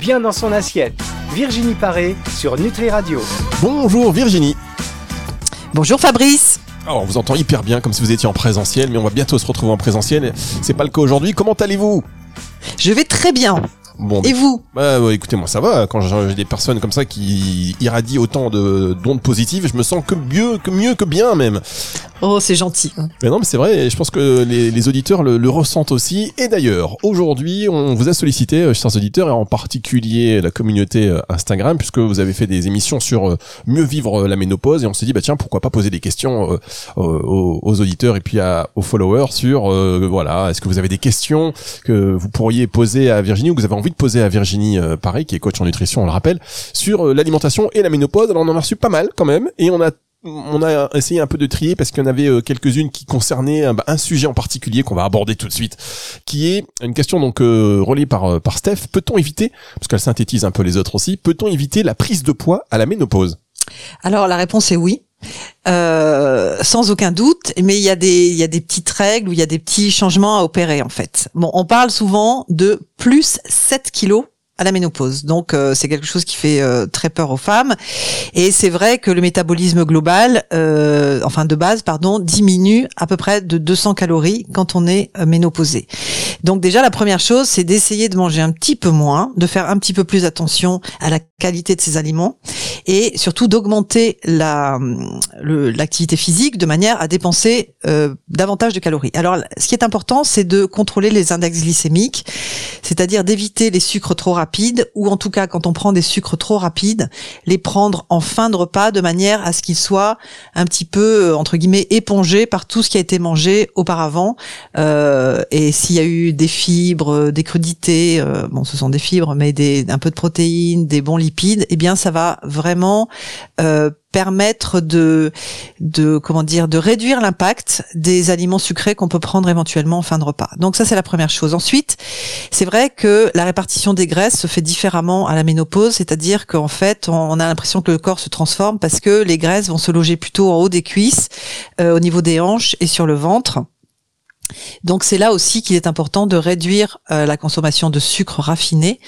bien dans son assiette. Virginie Paré sur Nutri Radio. Bonjour Virginie. Bonjour Fabrice. Alors, on vous entend hyper bien comme si vous étiez en présentiel, mais on va bientôt se retrouver en présentiel. C'est pas le cas aujourd'hui. Comment allez-vous? Je vais très bien. Bon, Et vous bah, ouais, écoutez, moi ça va. Quand j'ai des personnes comme ça qui irradient autant de d'ondes positives, je me sens que mieux, que mieux que bien même. Oh, c'est gentil. Mais non, mais c'est vrai. Je pense que les, les auditeurs le, le ressentent aussi. Et d'ailleurs, aujourd'hui, on vous a sollicité, euh, chers auditeurs, et en particulier la communauté euh, Instagram, puisque vous avez fait des émissions sur euh, mieux vivre la ménopause, et on s'est dit, bah tiens, pourquoi pas poser des questions aux, aux auditeurs et puis à, aux followers sur, euh, voilà, est-ce que vous avez des questions que vous pourriez poser à Virginie ou que vous avez envie poser à Virginie euh, Paris, qui est coach en nutrition, on le rappelle, sur euh, l'alimentation et la ménopause. Alors on en a reçu pas mal quand même, et on a on a essayé un peu de trier parce qu'il y en avait euh, quelques-unes qui concernaient un sujet en particulier qu'on va aborder tout de suite, qui est une question donc euh, relayée par par Steph. Peut-on éviter, parce qu'elle synthétise un peu les autres aussi, peut-on éviter la prise de poids à la ménopause? Alors la réponse est oui. Euh, sans aucun doute, mais il y a des il y a des petites règles ou il y a des petits changements à opérer en fait. Bon, on parle souvent de plus 7 kilos à la ménopause. Donc euh, c'est quelque chose qui fait euh, très peur aux femmes et c'est vrai que le métabolisme global euh, enfin de base pardon diminue à peu près de 200 calories quand on est euh, ménopausé. Donc déjà la première chose c'est d'essayer de manger un petit peu moins, de faire un petit peu plus attention à la qualité de ses aliments et surtout d'augmenter la l'activité physique de manière à dépenser euh, davantage de calories. Alors ce qui est important c'est de contrôler les index glycémiques, c'est-à-dire d'éviter les sucres trop rapides ou en tout cas quand on prend des sucres trop rapides, les prendre en fin de repas de manière à ce qu'ils soient un petit peu euh, entre guillemets épongés par tout ce qui a été mangé auparavant. Euh, et s'il y a eu des fibres, euh, des crudités, bon ce sont des fibres, mais des un peu de protéines, des bons lipides, eh bien ça va vraiment permettre de de comment dire de réduire l'impact des aliments sucrés qu'on peut prendre éventuellement en fin de repas. Donc ça c'est la première chose. Ensuite, c'est vrai que la répartition des graisses se fait différemment à la ménopause, c'est-à-dire qu'en fait, on a l'impression que le corps se transforme parce que les graisses vont se loger plutôt en haut des cuisses, euh, au niveau des hanches et sur le ventre. Donc c'est là aussi qu'il est important de réduire euh, la consommation de sucre raffiné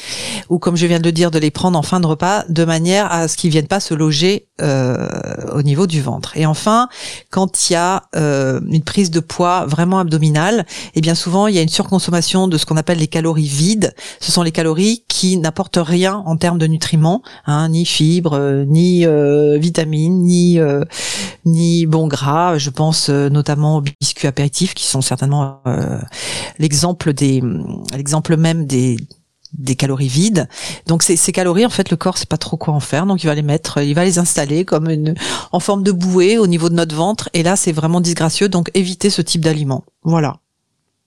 ou comme je viens de le dire de les prendre en fin de repas de manière à ce qu'ils viennent pas se loger euh, au niveau du ventre. Et enfin, quand il y a euh, une prise de poids vraiment abdominale, et bien souvent il y a une surconsommation de ce qu'on appelle les calories vides. Ce sont les calories qui n'apportent rien en termes de nutriments, hein, ni fibres, ni vitamines, ni ni bons gras. Je pense notamment aux biscuits apéritifs qui sont certainement euh, l'exemple des l'exemple même des des calories vides. Donc ces, ces calories, en fait, le corps sait pas trop quoi en faire, donc il va les mettre, il va les installer comme une en forme de bouée au niveau de notre ventre. Et là, c'est vraiment disgracieux. Donc évitez ce type d'aliment. Voilà,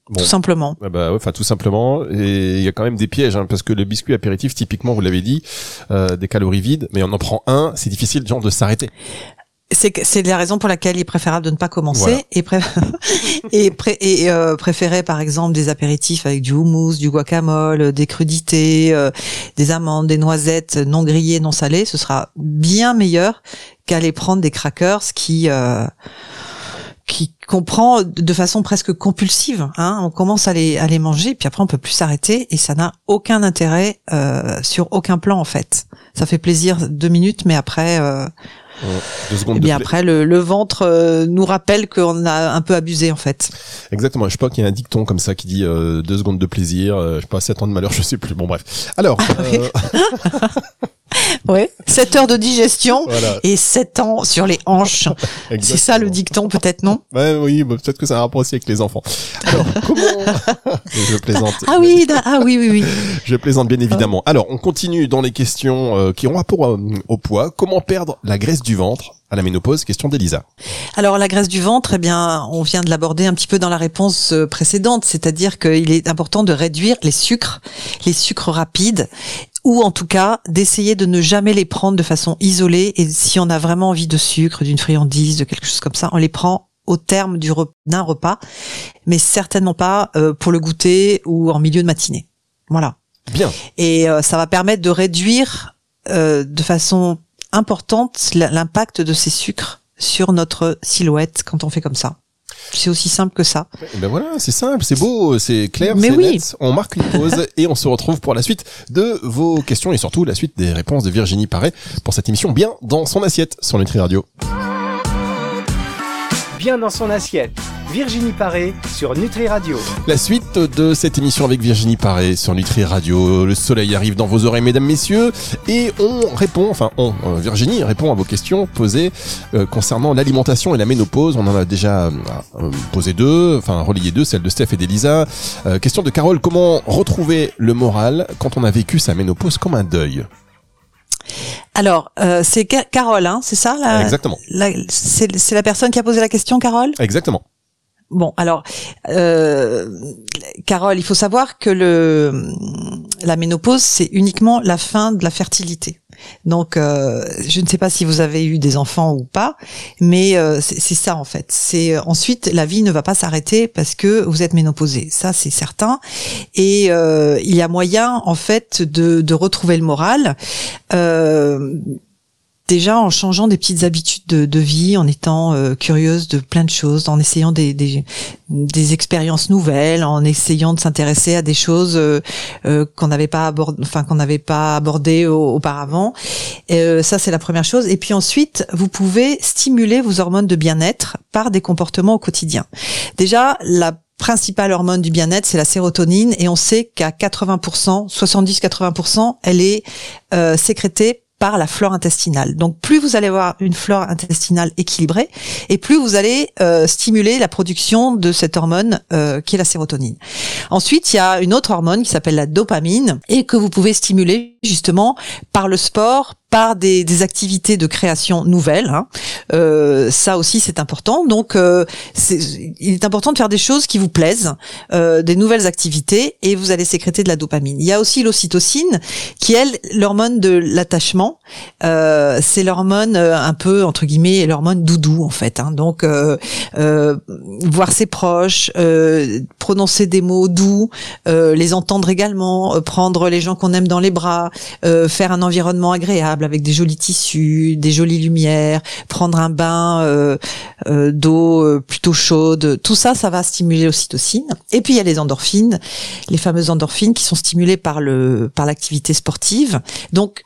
Bon. tout simplement. Ah bah ouais, tout simplement. Et il y a quand même des pièges, hein, parce que le biscuit apéritif, typiquement, vous l'avez dit, euh, des calories vides, mais on en prend un, c'est difficile genre de s'arrêter. C'est la raison pour laquelle il est préférable de ne pas commencer Voilà. et, pré- et, pré- et euh, préférer par exemple des apéritifs avec du houmous, du guacamole, des crudités, euh, des amandes, des noisettes non grillées, non salées. Ce sera bien meilleur qu'aller prendre des crackers qui euh, qui qu'on prend de façon presque compulsive. Hein. On commence à les à les manger, puis après on peut plus s'arrêter et ça n'a aucun intérêt euh, sur aucun plan en fait. Ça fait plaisir deux minutes, mais après. Euh, Euh, deux secondes et bien après, le, le ventre euh, nous rappelle qu'on a un peu abusé en fait. Exactement. Je sais pas qu'il y a un dicton comme ça qui dit euh, deux secondes de plaisir, euh, je sais pas, sept ans de malheur, je sais plus. Bon bref. Alors, oui. Ouais. 7 heures de digestion voilà. et 7 ans sur les hanches. C'est ça le dicton peut-être non? Ouais, oui, bah, peut-être que ça a un rapport aussi avec les enfants. Alors, comment Je plaisante. Ah oui, ah oui oui oui. Je plaisante bien évidemment. Alors, on continue dans les questions euh, qui ont rapport euh, au poids. Comment perdre la graisse du ventre? À la ménopause Question d'Elisa. Alors la graisse du ventre, eh bien, on vient de l'aborder un petit peu dans la réponse euh, précédente, c'est-à-dire qu'il est important de réduire les sucres, les sucres rapides, ou en tout cas d'essayer de ne jamais les prendre de façon isolée. Et si on a vraiment envie de sucre, d'une friandise, de quelque chose comme ça, on les prend au terme du d'un repas, mais certainement pas euh, pour le goûter ou en milieu de matinée. Voilà. Bien. Et euh, ça va permettre de réduire euh, de façon importante l'impact de ces sucres sur notre silhouette quand on fait comme ça. C'est aussi simple que ça. Et ben voilà, c'est simple, c'est beau, c'est clair, Mais c'est oui. net. On marque une pause et on se retrouve pour la suite de vos questions et surtout la suite des réponses de Virginie Paré pour cette émission bien dans son assiette sur Nutri Radio. Dans son assiette. Virginie Paré sur Nutri Radio. La suite de cette émission avec Virginie Paré sur Nutri Radio. Le soleil arrive dans vos oreilles, mesdames, messieurs, et on répond, enfin, on, euh, Virginie répond à vos questions posées euh, concernant l'alimentation et la ménopause. On en a déjà euh, posé deux, enfin, relayé deux, celle de Steph et d'Elisa. Question de Carole, comment retrouver le moral quand on a vécu sa ménopause comme un deuil? Alors, euh, c'est Ca- Carole, hein, c'est ça la, Exactement. la- c'est, c'est la personne qui a posé la question, Carole? Exactement. Bon, alors, euh, Carole, il faut savoir que le la ménopause, c'est uniquement la fin de la fertilité. Donc, euh, je ne sais pas si vous avez eu des enfants ou pas, mais euh, c'est ça en fait. C'est euh, ensuite la vie ne va pas s'arrêter parce que vous êtes ménopausé. Ça, c'est certain. Et euh, il y a moyen en fait de, de retrouver le moral. Déjà en changeant des petites habitudes de, de vie, en étant euh, curieuse de plein de choses, en essayant des, des, des expériences nouvelles, en essayant de s'intéresser à des choses euh, euh, qu'on n'avait pas abordé, enfin qu'on n'avait pas abordées au- auparavant. Et, euh, ça c'est la première chose. Et puis ensuite, vous pouvez stimuler vos hormones de bien-être par des comportements au quotidien. Déjà la principale hormone du bien-être, c'est la sérotonine, et on sait qu'à 80%, 70-80%, elle est euh, sécrétée par la flore intestinale. Donc plus vous allez avoir une flore intestinale équilibrée, et plus vous allez euh, stimuler la production de cette hormone euh, qui est la sérotonine. Ensuite, il y a une autre hormone qui s'appelle la dopamine et que vous pouvez stimuler justement par le sport, par des, activités de création nouvelles. hein. Euh, ça aussi, c'est important. Donc, euh, c'est- il est important de faire des choses qui vous plaisent, euh, des nouvelles activités, et vous allez sécréter de la dopamine. Il y a aussi l'ocytocine, qui est elle, l'hormone de l'attachement. Euh, c'est l'hormone euh, un peu entre guillemets l'hormone doudou en fait. hein. Donc, voir ses proches, prononcer des mots doux, les entendre également, prendre les gens qu'on aime dans les bras, faire un environnement agréable avec des jolis tissus, des jolies lumières, prendre un bain euh, euh, d'eau euh, plutôt chaude, tout ça, ça va stimuler l'ocytocine. Et puis il y a les endorphines, les fameuses endorphines qui sont stimulées par le par l'activité sportive. Donc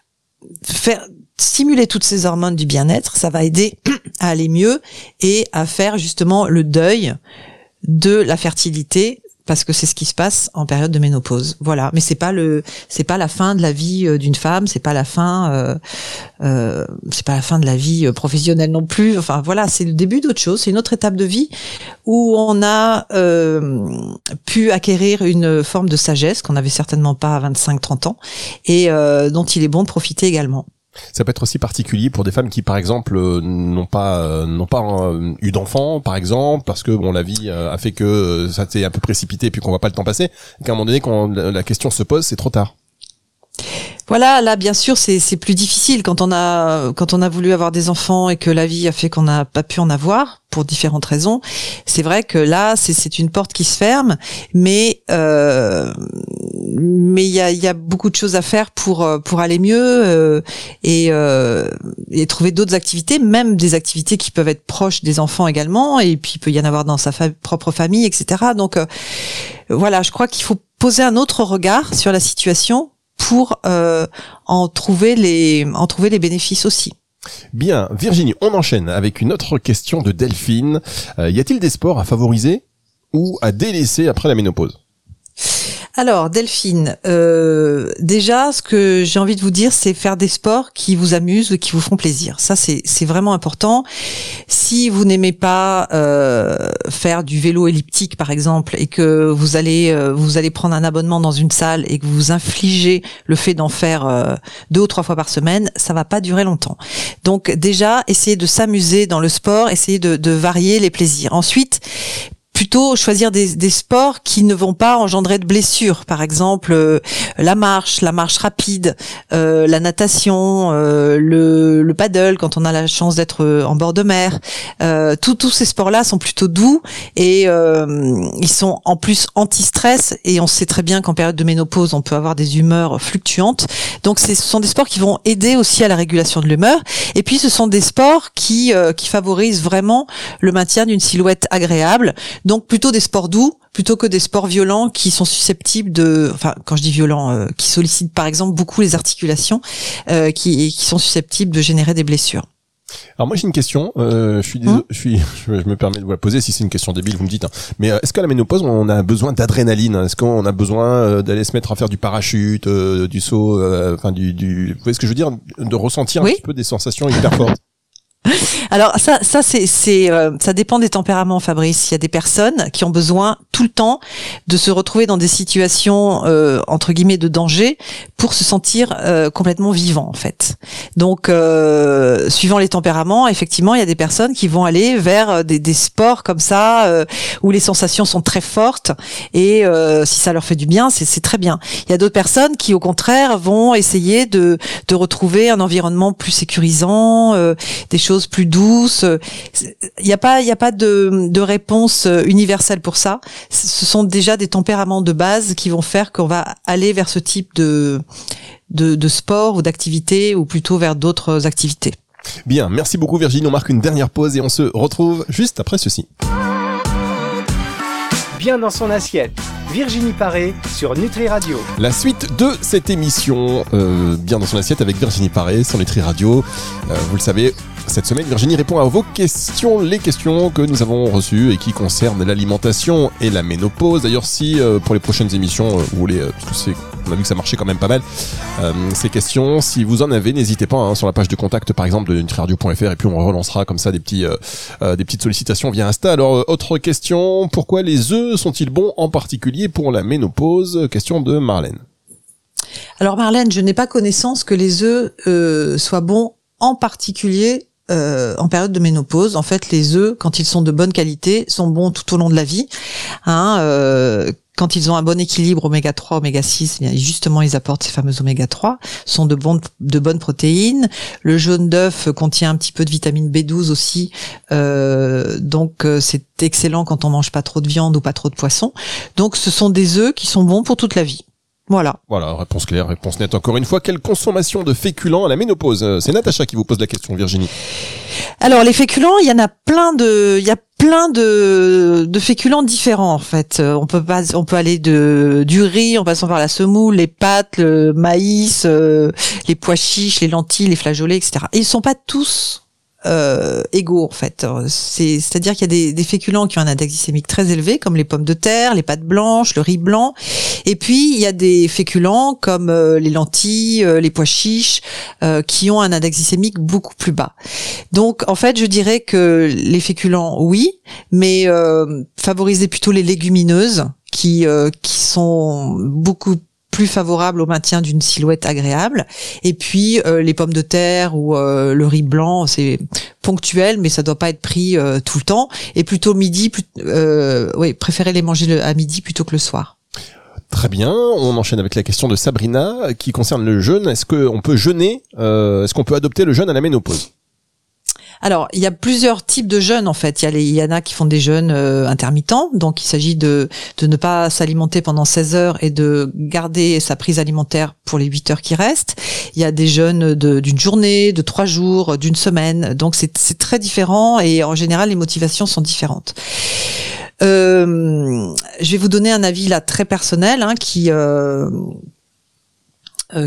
faire stimuler toutes ces hormones du bien-être, ça va aider à aller mieux et à faire justement le deuil de la fertilité parce que c'est ce qui se passe en période de ménopause. Voilà, mais c'est pas le c'est pas la fin de la vie euh, d'une femme, c'est pas la fin euh, euh, c'est pas la fin de la vie euh, professionnelle non plus. Enfin voilà, c'est le début d'autre chose, c'est une autre étape de vie où on a euh, pu acquérir une forme de sagesse qu'on n'avait certainement pas à 25-30 ans et euh, dont il est bon de profiter également. Ça peut être aussi particulier pour des femmes qui, par exemple, euh, n'ont pas euh, n'ont pas euh, eu d'enfants, par exemple, parce que bon, la vie a fait que ça s'est un peu précipité et puis qu'on voit pas le temps passer. Qu'à un moment donné, quand la question se pose, c'est trop tard. Voilà, là bien sûr c'est plus difficile quand on a quand on a voulu avoir des enfants et que la vie a fait qu'on n'a pas pu en avoir pour différentes raisons. C'est vrai que là c'est une porte qui se ferme, mais euh, mais il y a y a beaucoup de choses à faire pour euh, pour aller mieux euh, et euh, et trouver d'autres activités, même des activités qui peuvent être proches des enfants également et puis il peut y en avoir dans sa propre famille, etc. Donc euh, voilà, je crois qu'il faut poser un autre regard sur la situation pour euh, en trouver les en trouver les bénéfices aussi. Bien, Virginie, on enchaîne avec une autre question de Delphine. Euh, y a-t-il des sports à favoriser ou à délaisser après la ménopause? Alors Delphine, euh, déjà ce que j'ai envie de vous dire, c'est faire des sports qui vous amusent qui vous font plaisir. Ça c'est vraiment important. Si vous n'aimez pas euh, faire du vélo elliptique par exemple et que vous allez euh, vous allez prendre un abonnement dans une salle et que vous vous infligez le fait d'en faire euh, deux ou trois fois par semaine, ça va pas durer longtemps. Donc déjà essayez de s'amuser dans le sport, essayez de, de varier les plaisirs. Ensuite plutôt choisir des, des, sports qui ne vont pas engendrer de blessures. Par exemple, euh, la marche, la marche rapide, euh, la natation, euh, le, le, paddle quand on a la chance d'être en bord de mer. tous ces sports-là sont plutôt doux et ils sont en plus anti-stress et on sait très bien qu'en période de ménopause, on peut avoir des humeurs fluctuantes. Donc ce sont des sports qui vont aider aussi à la régulation de l'humeur. Et puis ce sont des sports qui, qui favorisent vraiment le maintien d'une silhouette agréable. Donc plutôt des sports doux plutôt que des sports violents qui sont susceptibles de, enfin quand je dis violents, euh, qui sollicitent par exemple beaucoup les articulations, euh, qui, qui sont susceptibles de générer des blessures. Alors moi j'ai une question, euh, je suis, hum je suis, je me permets de vous la poser. Si c'est une question débile, vous me dites. Hein. Mais est-ce qu'à la ménopause on a besoin d'adrénaline Est-ce qu'on a besoin d'aller se mettre à faire du parachute, du saut, enfin du, du, vous voyez ce que je veux dire, de ressentir un petit peu des sensations hyper fortes alors ça, ça c'est, c'est, euh, ça dépend des tempéraments, Fabrice. Il y a des personnes qui ont besoin tout le temps de se retrouver dans des situations euh, entre guillemets de danger pour se sentir euh, complètement vivant en fait. Donc, suivant les tempéraments, effectivement, il y a des personnes qui vont aller vers des, des sports comme ça où les sensations sont très fortes et si ça leur fait du bien, c'est, c'est très bien. Il y a d'autres personnes qui, au contraire, vont essayer de, de retrouver un environnement plus sécurisant, des choses plus douces. Il n'y a pas, il y a pas de, de réponse universelle pour ça. Ce sont déjà des tempéraments de base qui vont faire qu'on va aller vers ce type de, de, de sport ou d'activité ou plutôt vers d'autres activités. Bien, merci beaucoup Virginie. On marque une dernière pause et on se retrouve juste après ceci. Bien dans son assiette. Virginie Paré sur Nutri Radio. La suite de cette émission, euh, bien dans son assiette avec Virginie Paré sur Nutri Radio. Euh, vous le savez, cette semaine, Virginie répond à vos questions, les questions que nous avons reçues et qui concernent l'alimentation et la ménopause. D'ailleurs, si euh, pour les prochaines émissions, vous voulez, que on a vu que ça marchait quand même pas mal, ces questions, si vous en avez, n'hésitez pas hein, sur la page de contact, par exemple, de nutriradio.fr et puis on relancera comme ça des des petites sollicitations via Insta. Alors, autre question, pourquoi les œufs sont-ils bons en particulier? Pour la ménopause Question de Marlène. Alors Marlène, je n'ai pas connaissance que les œufs soient bons en particulier euh, en période de ménopause. En fait, les œufs, quand ils sont de bonne qualité, sont bons tout au long de la vie. Hein, euh, quand ils ont un bon équilibre oméga 3, oméga 6, eh justement ils apportent ces fameux oméga 3, sont de, bonnes de bonnes protéines. Le jaune d'œuf contient un petit peu de vitamine B12 aussi, euh, donc euh, c'est excellent quand on mange pas trop de viande ou pas trop de poisson. Donc ce sont des œufs qui sont bons pour toute la vie. Voilà. Voilà, réponse claire, réponse nette. Encore une fois, quelle consommation de féculents à la ménopause euh, C'est Natacha qui vous pose la question, Virginie. Alors les féculents, il y en a plein de, il y a plein de, de féculents différents en fait. Euh, on peut pas, on peut aller de du riz en passant par la semoule, les pâtes, le maïs, euh, les pois chiches, les lentilles, les flageolets, etc. Et ils sont pas tous euh, égaux en fait. C'est, c'est-à-dire qu'il y a des, des, féculents qui ont un index glycémique très élevé, comme les pommes de terre, les pâtes blanches, le riz blanc. Et puis il y a des féculents comme euh, les lentilles, euh, les pois chiches, euh, qui ont un index glycémique beaucoup plus bas. Donc en fait, je dirais que les féculents, oui, mais favoriser plutôt les légumineuses qui qui sont beaucoup plus favorable au maintien d'une silhouette agréable. Et puis euh, les pommes de terre ou euh, le riz blanc, c'est ponctuel, mais ça doit pas être pris euh, tout le temps. Et plutôt midi, oui, préférez les manger à midi plutôt que le soir. Très bien, on enchaîne avec la question de Sabrina qui concerne le jeûne. Est-ce qu'on peut jeûner Est-ce qu'on peut adopter le jeûne à la ménopause? Alors, il y a plusieurs types de jeûnes en fait. Il y, a les, il en a qui font des jeûnes euh, intermittents, donc il s'agit de, ne pas s'alimenter pendant 16 heures et de garder sa prise alimentaire pour les 8 heures qui restent. Il y a des jeûnes d'une journée, de trois jours, d'une semaine. Donc c'est très différent et en général les motivations sont différentes. Euh, je vais vous donner un avis là très personnel hein, qui euh,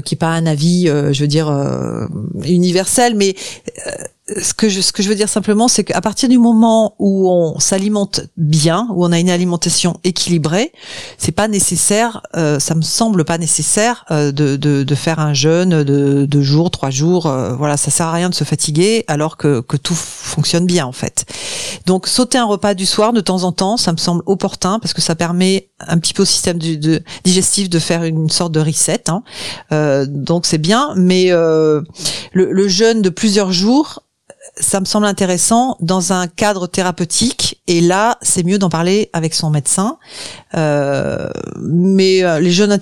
qui est pas un avis, je veux dire universel, mais ce que je ce que je veux dire simplement, c'est qu'à partir du moment où on s'alimente bien, où on a une alimentation équilibrée, c'est pas nécessaire, ça me semble pas nécessaire de, de, de faire un jeûne de deux jours, trois jours. voilà, ça sert à rien de se fatiguer alors que que tout fonctionne bien en fait. Donc sauter un repas du soir de temps en temps, ça me semble opportun parce que ça permet un petit peu au système digestif de faire une sorte de reset. Hein. Euh, donc c'est bien, mais euh, le, jeûne de plusieurs jours ça me semble intéressant dans un cadre thérapeutique. Et là, c'est mieux d'en parler avec son médecin. Euh, mais euh, les jeûnes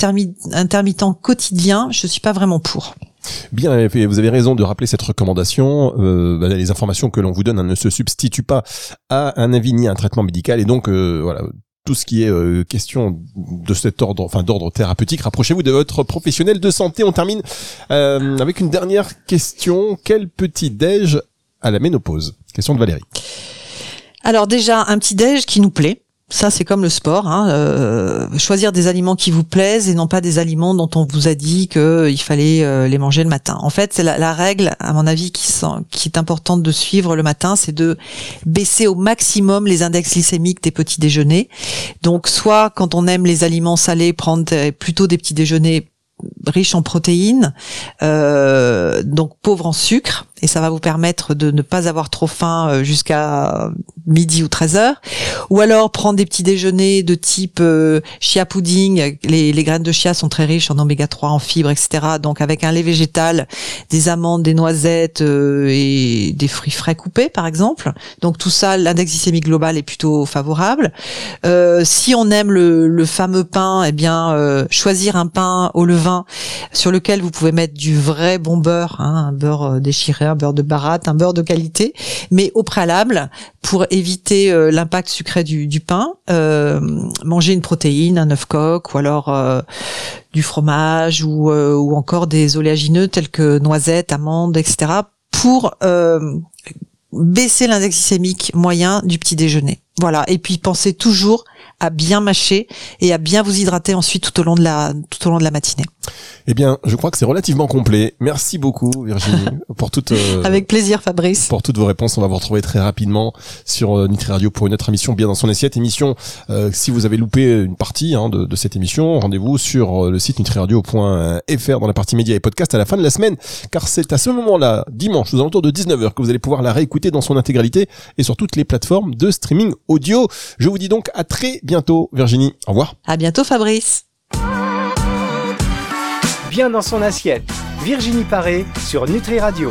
intermittents quotidiens, je suis pas vraiment pour. Bien, vous avez raison de rappeler cette recommandation. Euh, bah, les informations que l'on vous donne hein, ne se substituent pas à un avis ni un traitement médical. Et donc, euh, voilà, tout ce qui est euh, question de cet ordre, enfin d'ordre thérapeutique, rapprochez-vous de votre professionnel de santé. On termine euh, avec une dernière question. Quel petit déj à la ménopause Question de Valérie. Alors déjà un petit déj qui nous plaît. Ça, c'est comme le sport. Hein, euh, choisir des aliments qui vous plaisent et non pas des aliments dont on vous a dit qu'il fallait euh, les manger le matin. En fait, c'est la, règle, à mon avis, qui, qui est importante de suivre le matin, c'est de baisser au maximum les index glycémiques des petits déjeuners. Donc, soit quand on aime les aliments salés, prendre plutôt des petits déjeuners riches en protéines, euh, donc pauvres en sucre, et ça va vous permettre de ne pas avoir trop faim euh, jusqu'à midi ou 13 heures. Ou alors prendre des petits déjeuners de type euh, chia pudding. Les, graines de chia sont très riches en oméga 3, en fibres, etc. Donc avec un lait végétal, des amandes, des noisettes euh, et des fruits frais coupés, par exemple. Donc tout ça, l'index glycémique global est plutôt favorable. Si on aime le, le fameux pain, eh bien choisir un pain au levain sur lequel vous pouvez mettre du vrai bon beurre, hein, un beurre déchiré un beurre de baratte, un beurre de qualité, mais au préalable, pour éviter euh, l'impact sucré du, pain, euh, manger une protéine, un œuf coq, ou alors euh, du fromage, ou, ou encore des oléagineux tels que noisettes, amandes, etc., pour baisser l'index glycémique moyen du petit déjeuner. Voilà. Et puis pensez toujours à bien mâcher et à bien vous hydrater ensuite tout au long de la tout au long de la matinée. Eh bien, je crois que c'est relativement complet. Merci beaucoup Virginie pour toute euh, Avec plaisir Fabrice. Pour toutes vos réponses, on va vous retrouver très rapidement sur euh, Nutri Radio pour une autre émission bien dans son assiette émission. Euh, si vous avez loupé une partie hein, de, de, cette émission, rendez-vous sur euh, le site nutriradio.fr dans la partie médias et podcasts à la fin de la semaine car c'est à ce moment-là, dimanche aux alentours de 19h que vous allez pouvoir la réécouter dans son intégralité et sur toutes les plateformes de streaming audio. Je vous dis donc à très bientôt Virginie. Au revoir. À bientôt Fabrice. Bien dans son assiette. Virginie Paré sur Nutri Radio.